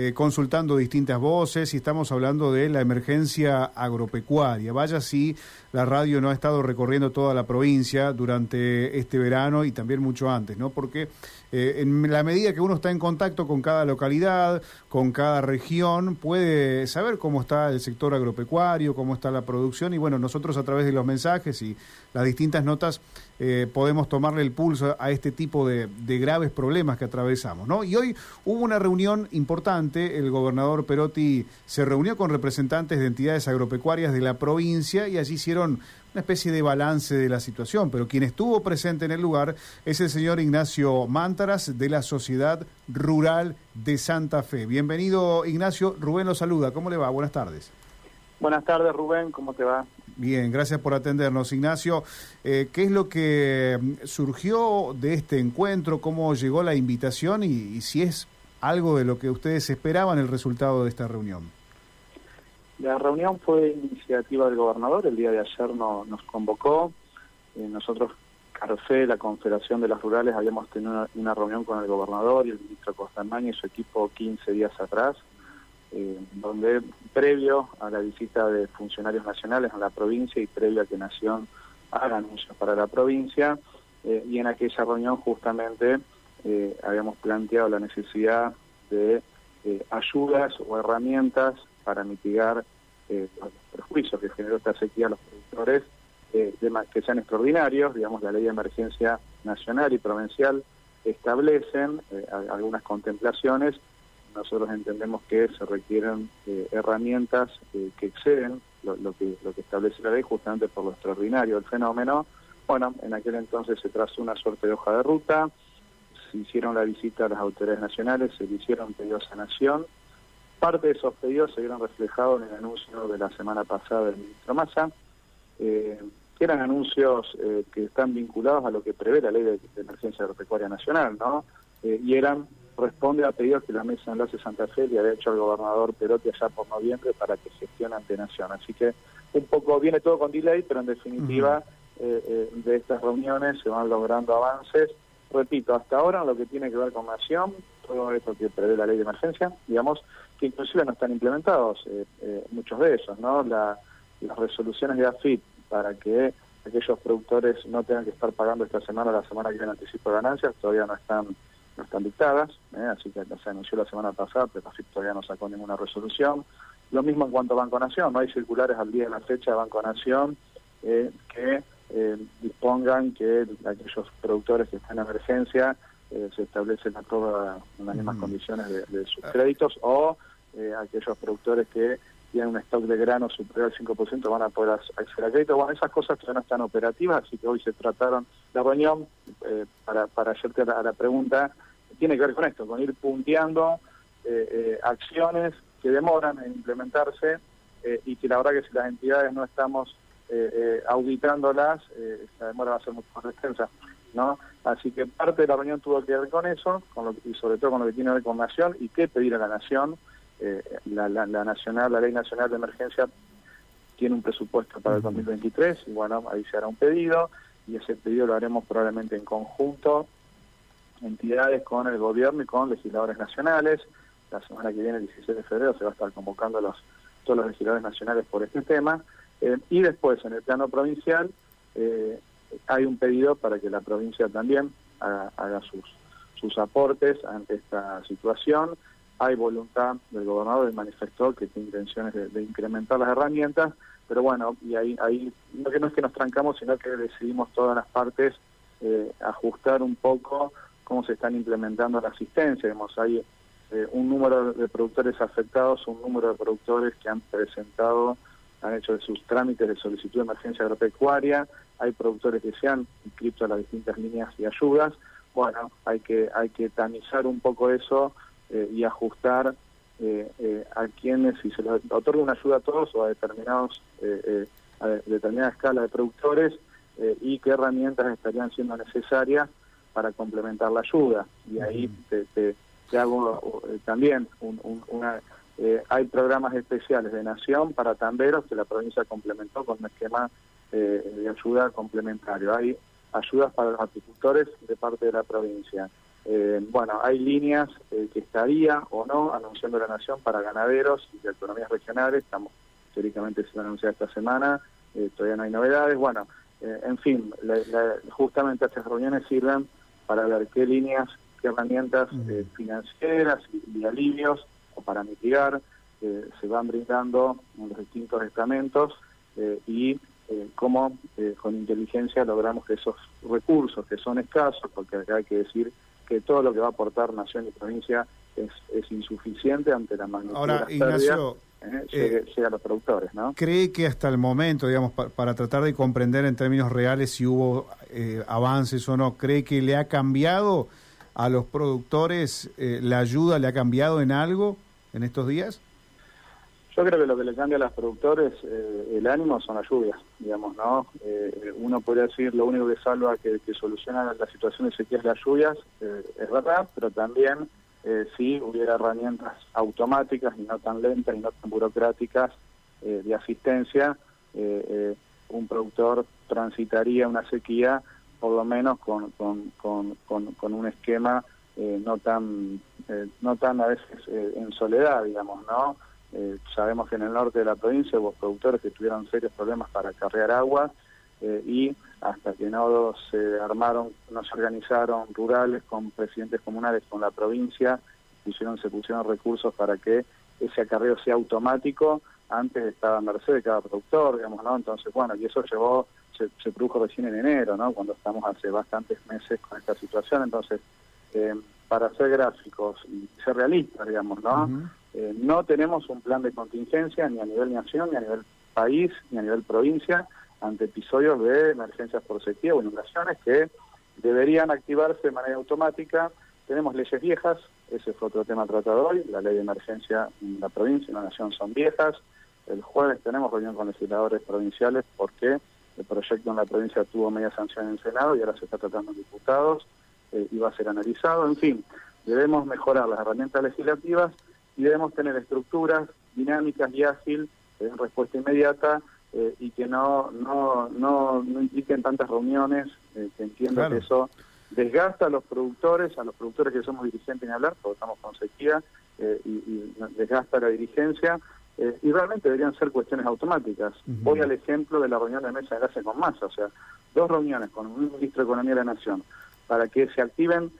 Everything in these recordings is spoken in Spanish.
eh, consultando distintas voces y estamos hablando de la emergencia agropecuaria. Vaya si la radio no ha estado recorriendo toda la provincia durante este verano y también mucho antes, ¿no? Porque eh, en la medida que uno está en contacto con cada localidad, con cada región, puede saber cómo está el sector agropecuario, cómo está la producción y bueno, nosotros a través de los mensajes y las distintas notas eh, podemos tomarle el pulso a este tipo de, graves problemas que atravesamos. ¿no? Y hoy hubo una reunión importante, el gobernador Perotti se reunió con representantes de entidades agropecuarias de la provincia y allí hicieron una especie de balance de la situación, pero quien estuvo presente en el lugar es el señor Ignacio Mántaras de la Sociedad Rural de Santa Fe. Bienvenido Ignacio, Rubén lo saluda, ¿cómo le va? Buenas tardes. Buenas tardes Rubén, ¿cómo te va? Bien, gracias por atendernos. Ignacio, eh, ¿qué es lo que mm, surgió de este encuentro? ¿Cómo llegó la invitación? Y, si es algo de lo que ustedes esperaban el resultado de esta reunión. La reunión fue iniciativa del gobernador, el día de ayer no, nos convocó. Eh, nosotros, Carfe, la Confederación de las Rurales, habíamos tenido una, reunión con el gobernador y el ministro Costamaña y su equipo 15 días atrás eh, donde previo a la visita de funcionarios nacionales a la provincia y previo a que Nación haga anuncios para la provincia, eh, y en aquella reunión justamente eh, habíamos planteado la necesidad de ayudas o herramientas para mitigar los perjuicios que generó esta sequía a los productores, que sean extraordinarios, digamos, la ley de emergencia nacional y provincial establecen algunas contemplaciones nosotros entendemos que se requieren eh, herramientas eh, que exceden lo, que, lo que establece la ley justamente por lo extraordinario del fenómeno. Bueno, en aquel entonces se trazó una suerte de hoja de ruta, se hicieron la visita a las autoridades nacionales, se le hicieron pedidos a Nación. Parte de esos pedidos se vieron reflejados en el anuncio de la semana pasada del ministro Massa, eh, que eran anuncios que están vinculados a lo que prevé la ley de, emergencia agropecuaria nacional, ¿no? y eran responde a pedidos que la Mesa de Enlace Santa Fe le había hecho al gobernador Perotti allá por noviembre para que gestione ante Nación. Así que un poco viene todo con delay, pero en definitiva eh, eh, de estas reuniones se van logrando avances. Repito, hasta ahora lo que tiene que ver con Nación, todo esto que prevé la ley de emergencia, digamos, que inclusive no están implementados eh, muchos de esos, ¿no? las resoluciones de AFIP para que aquellos productores no tengan que estar pagando esta semana la semana que viene anticipo de ganancias, todavía no están no están dictadas, ¿eh? así que se anunció la semana pasada, pero todavía no sacó ninguna resolución. Lo mismo en cuanto a Banco Nación, no hay circulares al día de la fecha de Banco Nación eh, que eh, dispongan que aquellos productores que están en emergencia se establecen a todas las mismas mm. condiciones de, sus ah. créditos o aquellos productores que tienen un stock de grano superior al 5% van a poder acceder a crédito. Bueno, esas cosas todavía no están operativas, así que hoy se trataron la reunión, para, para hacerte a la pregunta, tiene que ver con esto, con ir punteando eh, eh, acciones que demoran en implementarse eh, y que la verdad que si las entidades no estamos auditándolas, esa demora va a ser mucho más extensa. ¿no? Así que parte de la reunión tuvo que ver con eso, con lo, y sobre todo con lo que tiene que ver con Nación y qué pedir a la Nación. La, la, nacional, la Ley Nacional de Emergencia tiene un presupuesto para el 2023 y bueno, ahí se hará un pedido y ese pedido lo haremos probablemente en conjunto entidades con el gobierno y con legisladores nacionales. La semana que viene, el 16 de febrero, se va a estar convocando a todos los legisladores nacionales por este tema. Eh, y después, en el plano provincial, eh, hay un pedido para que la provincia también haga, sus, sus aportes ante esta situación. Hay voluntad del gobernador, él manifestó que tiene intenciones de, incrementar las herramientas, pero bueno, y ahí, ahí no, que no es que nos trancamos, sino que decidimos todas las partes eh, ajustar un poco cómo se están implementando la asistencia. Vemos hay eh, un número de productores afectados, un número de productores que han presentado, han hecho sus trámites de solicitud de emergencia agropecuaria, hay productores que se han inscrito a las distintas líneas de ayudas. Bueno, hay que, hay que tamizar un poco eso eh, y ajustar eh, a quienes, si se les otorga una ayuda a todos o a determinados a determinada escala de productores y qué herramientas estarían siendo necesarias para complementar la ayuda. Y ahí te, hago eh, también una... Eh, hay programas especiales de Nación para tamberos que la provincia complementó con un esquema eh, de ayuda complementario. Hay ayudas para los agricultores de parte de la provincia. bueno, hay líneas que estaría o no anunciando la Nación para ganaderos y de economías regionales, estamos teóricamente se va a anunciar esta semana, todavía no hay novedades, bueno, en fin, justamente estas reuniones sirven para ver qué líneas, qué herramientas financieras y, alivios o para mitigar se van brindando en los distintos estamentos y eh, cómo eh, con inteligencia logramos que esos recursos que son escasos, porque acá hay que decir que todo lo que va a aportar nación y provincia es, es insuficiente ante la magnitud Ahora, de las Ignacio, eh, llega, a los productores, ¿no? ¿Cree que hasta el momento, digamos, para tratar de comprender en términos reales si hubo avances o no, cree que le ha cambiado a los productores la ayuda, le ha cambiado en algo en estos días? Yo creo que lo que le cambia a los productores eh, el ánimo son las lluvias, digamos, ¿no? Eh, uno podría decir lo único que salva, que, que soluciona la situación de sequía es las lluvias, eh, es verdad, pero también si hubiera herramientas automáticas y no tan lentas y no tan burocráticas de asistencia, un productor transitaría una sequía por lo menos con, con, con, con un esquema no tan no tan a veces en soledad, digamos, ¿no? Eh, sabemos que en el norte de la provincia hubo productores que tuvieron serios problemas para carrear agua eh, y hasta que no se armaron, no se organizaron rurales con presidentes comunales con la provincia, pusieron, se pusieron recursos para que ese acarreo sea automático, antes estaba en merced de cada productor, digamos, ¿no? Entonces, bueno, y eso llevó, se, produjo recién en enero, ¿no? Cuando estamos hace bastantes meses con esta situación, entonces, eh, para ser gráficos y ser realistas, digamos, ¿no? Eh, no tenemos un plan de contingencia ni a nivel nación, ni a nivel país, ni a nivel provincia ante episodios de emergencias por sequía o inundaciones que deberían activarse de manera automática. Tenemos leyes viejas, ese fue otro tema tratado hoy, la ley de emergencia en la provincia y la nación son viejas. El jueves tenemos reunión con legisladores provinciales porque el proyecto en la provincia tuvo media sanción en el Senado y ahora se está tratando en diputados eh, y va a ser analizado. En fin, debemos mejorar las herramientas legislativas y debemos tener estructuras dinámicas y ágil en respuesta inmediata eh, y que no, no, no, no, impliquen tantas reuniones, eh, que entiendo que eso desgasta a los productores, a los productores que somos dirigentes en hablar, porque estamos con sequía, eh, y, desgasta la dirigencia, y realmente deberían ser cuestiones automáticas. Voy al ejemplo de la reunión de mesa de enlace con masa, o sea, dos reuniones con un ministro de Economía de la Nación, para que se activen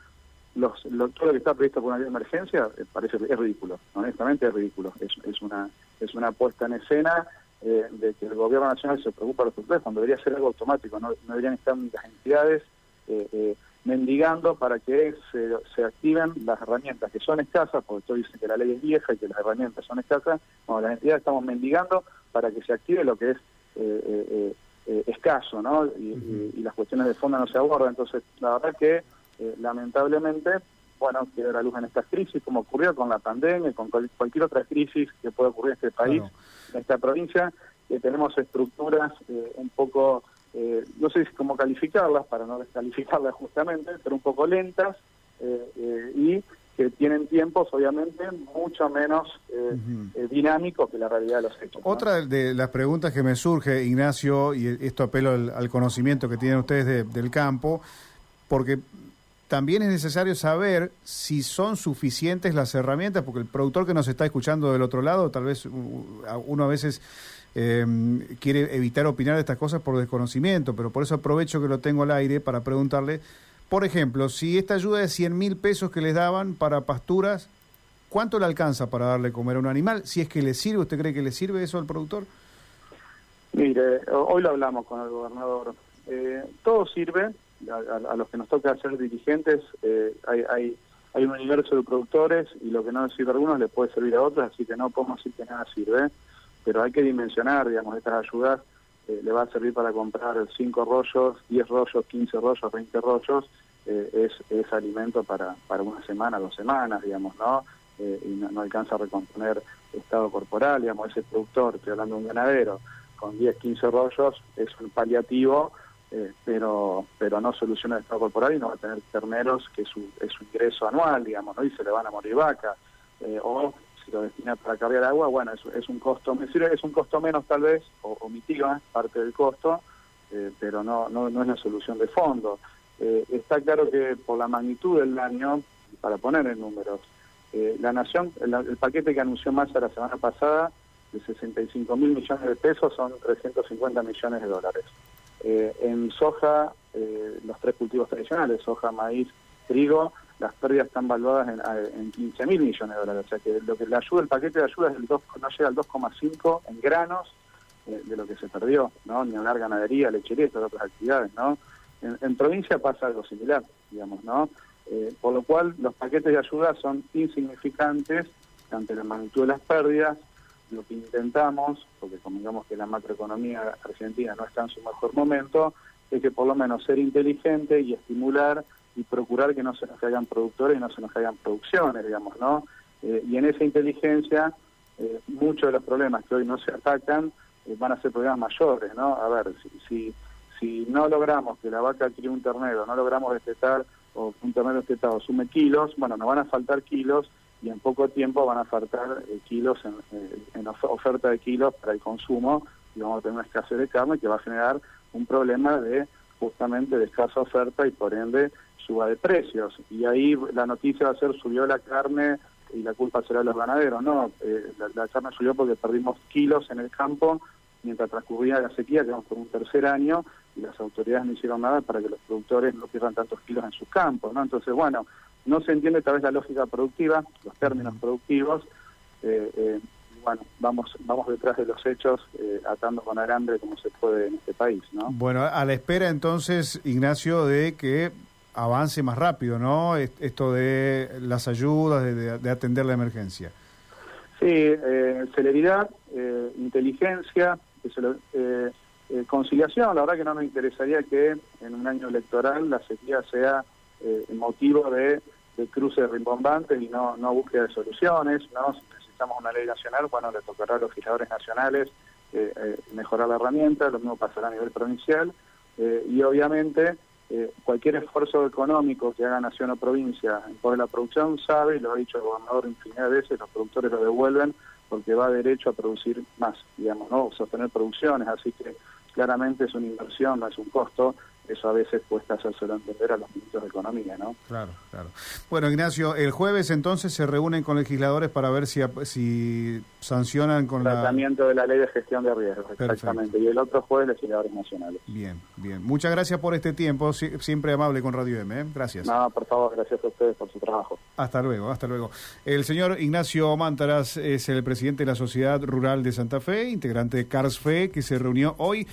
los, todo lo que está previsto por una de emergencia eh, parece es ridículo, honestamente es ridículo. Es, es una es una puesta en escena eh, de que el gobierno nacional se preocupa de los productores cuando debería ser algo automático, no, deberían estar las entidades eh, mendigando para que se, se, activen las herramientas que son escasas, porque todos dicen que la ley es vieja y que las herramientas son escasas, bueno, las entidades estamos mendigando para que se active lo que es escaso, ¿no? Y, y, las cuestiones de fondo no se abordan, entonces la verdad que eh, lamentablemente, bueno, que la luz en estas crisis, como ocurrió con la pandemia y con cualquier otra crisis que pueda ocurrir en este país, en esta provincia, que tenemos estructuras eh, un poco, eh, no sé cómo calificarlas, para no descalificarlas justamente, pero un poco lentas y que tienen tiempos obviamente mucho menos dinámicos que la realidad de los hechos. Otra de las preguntas que me surge, Ignacio, y esto apelo al, conocimiento que tienen ustedes del campo, porque también es necesario saber si son suficientes las herramientas, porque el productor que nos está escuchando del otro lado, tal vez uno a veces em, quiere evitar opinar de estas cosas por desconocimiento, pero por eso aprovecho que lo tengo al aire para preguntarle, por ejemplo, si esta ayuda de 100 mil pesos que les daban para pasturas, ¿cuánto le alcanza para darle comer a un animal? Si es que le sirve, ¿usted cree que le sirve eso al productor? Mire, hoy lo hablamos con el gobernador. Eh, todo sirve, a, los que nos toca ser dirigentes, eh, hay, hay, hay un universo de productores y lo que no sirve a algunos le puede servir a otros, así que no podemos decir que nada sirve, pero hay que dimensionar, digamos, estas ayudas eh, le va a servir para comprar 5 rollos, 10 rollos, 15 rollos, 20 rollos, eh, es, es alimento para, para una semana, dos semanas, digamos, ¿no? y no, alcanza a recomponer estado corporal, digamos, ese productor, estoy hablando de un ganadero, con 10, 15 rollos, es un paliativo eh, pero pero no soluciona el estado corporal y no va a tener terneros que es su, es su ingreso anual, digamos, ¿no? y se le van a morir vacas. Eh, o lo destina para cargar agua, bueno, es, un costo, es un costo menos tal vez, o, mitiga parte del costo, eh, pero no, no, no es la solución de fondo. Eh, está claro que por la magnitud del daño, para poner en números, eh, la Nación, el, paquete que anunció Massa la semana pasada, de 65 mil millones de pesos, son 350 millones de dólares. En soja, los tres cultivos tradicionales, soja, maíz, trigo, las pérdidas están valuadas en, en 15 mil millones de dólares. O sea que lo que le ayuda, el paquete de ayuda es el 2, no llega al 2,5 en granos de lo que se perdió, ¿no? Ni hablar ganadería, lechería otras actividades, ¿no? En, provincia pasa algo similar, digamos, ¿no? Eh, por lo cual los paquetes de ayuda son insignificantes ante la magnitud de las pérdidas. Lo que intentamos, porque convengamos que la macroeconomía argentina no está en su mejor momento, es que por lo menos ser inteligente y estimular y procurar que no se nos caigan productores y no se nos caigan producciones, digamos, ¿no? Eh, y en esa inteligencia, eh, muchos de los problemas que hoy no se atacan van a ser problemas mayores, ¿no? A ver, si, si si no logramos que la vaca críe un ternero, no logramos destetar o un ternero destetado sume kilos, bueno, nos van a faltar kilos y en poco tiempo van a faltar eh, kilos en, eh, en, oferta de kilos para el consumo y vamos a tener una escasez de carne que va a generar un problema de justamente de escasa oferta y por ende suba de precios. Y ahí la noticia va a ser subió la carne y la culpa será de los ganaderos. No, eh, la, la, carne subió porque perdimos kilos en el campo mientras transcurría la sequía, que vamos por un tercer año, y las autoridades no hicieron nada para que los productores no pierdan tantos kilos en sus campos, ¿no? Entonces, bueno, no se entiende tal vez la lógica productiva, los términos productivos, eh, eh, bueno, vamos vamos detrás de los hechos, eh, atando con alambre como se puede en este país, ¿no? Bueno, a la espera entonces, Ignacio, de que avance más rápido, ¿no? Esto de las ayudas, de, atender la emergencia. Sí, celeridad, inteligencia, eh, eh, conciliación, la verdad que no nos interesaría que en un año electoral la sequía sea eh, motivo de, cruce rimbombantes y no, no búsqueda de soluciones, ¿no? Si necesitamos una ley nacional, bueno, le tocará a los legisladores nacionales eh, mejorar la herramienta, lo mismo pasará a nivel provincial, y obviamente cualquier esfuerzo económico que haga nación o provincia por la producción sabe, y lo ha dicho el gobernador infinidad de veces, los productores lo devuelven porque va derecho a producir más, digamos, ¿no? Sostener producciones, así que claramente es una inversión, no es un costo, eso a veces cuesta hacérselo entender a los ministros de Economía, ¿no? Claro, claro. Bueno, Ignacio, el jueves entonces se reúnen con legisladores para ver si, si sancionan con el tratamiento de la ley de gestión de riesgos, exactamente. Y el otro jueves legisladores nacionales. Bien, bien. Muchas gracias por este tiempo, siempre amable con Radio M. ¿eh? Gracias. No, por favor, gracias a ustedes por su trabajo. Hasta luego, hasta luego. El señor Ignacio Mántaras es el presidente de la Sociedad Rural de Santa Fe, integrante de CARSFE, que se reunió hoy